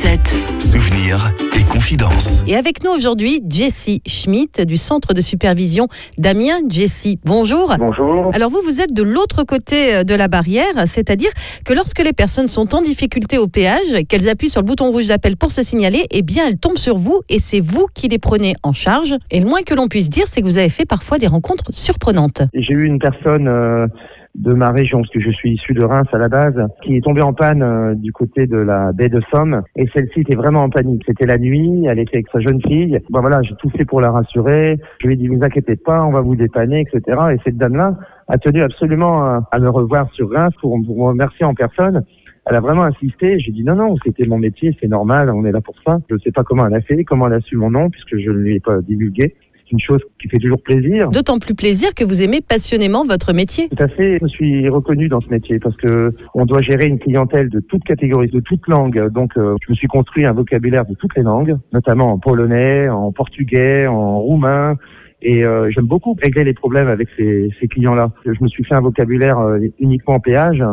177. Souvenirs et confidences. Et avec nous aujourd'hui, Jessie Schmidt du centre de supervision d'Amiens. Jessie, bonjour. Bonjour. Alors vous, vous êtes de l'autre côté euh, de la barrière, c'est-à-dire que lorsque les personnes sont en difficulté au péage, qu'elles appuient sur le bouton rouge d'appel pour se signaler, eh bien elles tombent sur vous et c'est vous qui les prenez en charge. Et le moins que l'on puisse dire, c'est que vous avez fait parfois des rencontres surprenantes. J'ai eu une personne euh, de ma région, parce que je suis issu de Reims à la base, qui est tombée en panne euh, du côté de la baie de Somme. Et celle-ci était vraiment en panique. C'était la nuit, elle était avec sa jeune fille. Bon voilà, j'ai tout fait pour la rassurer. Je lui ai dit, vous inquiétez pas, on va vous dépanner, etc. Et cette dame-là a tenu absolument à, à me revoir sur Reims pour, pour me remercier en personne. Elle a vraiment insisté. J'ai dit non, non, c'était mon métier, c'est normal, on est là pour ça. Je ne sais pas comment elle a fait, comment elle a su mon nom, puisque je ne lui ai pas divulgué. C'est une chose qui fait toujours plaisir. D'autant plus plaisir que vous aimez passionnément votre métier. Tout à fait. Je me suis reconnu dans ce métier parce que on doit gérer une clientèle de toutes catégories, de toutes langues. Donc, euh, je me suis construit un vocabulaire de toutes les langues, notamment en polonais, en portugais, en roumain. Et euh, j'aime beaucoup régler les problèmes avec ces, ces clients-là. Je me suis fait un vocabulaire euh, uniquement en péage.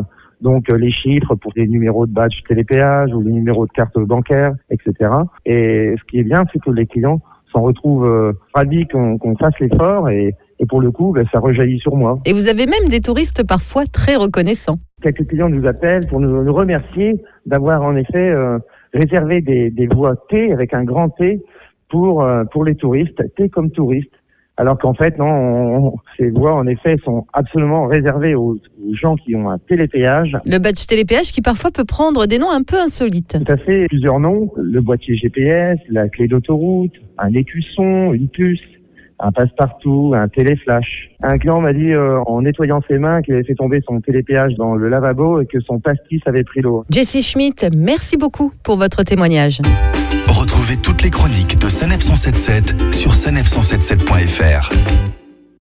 Donc euh, les chiffres pour les numéros de badge télépéage ou les numéros de carte bancaire, etc. Et ce qui est bien, c'est que les clients s'en retrouvent euh, ravis qu'on fasse l'effort et, et pour le coup, ben, ça rejaillit sur moi. Et vous avez même des touristes parfois très reconnaissants. Quelques clients nous appellent pour nous, nous remercier d'avoir en effet euh, réservé des, des voies T avec un grand T pour euh, pour les touristes, T comme touristes. Alors qu'en fait, non, on- ces voies, en effet, sont absolument réservées aux, aux gens qui ont un télépéage. Le badge télépéage qui parfois peut prendre des noms un peu insolites. Tout à fait, plusieurs noms, le boîtier GPS, la clé d'autoroute, un écusson, une puce, un passe-partout, un téléflash. Un client m'a dit euh, en nettoyant ses mains qu'il avait fait tomber son télépéage dans le lavabo et que son pastis avait pris l'eau. Jessie Schmidt, merci beaucoup pour votre témoignage. Retrouvez toutes les chroniques de Sanef 177 sur sanef177.fr.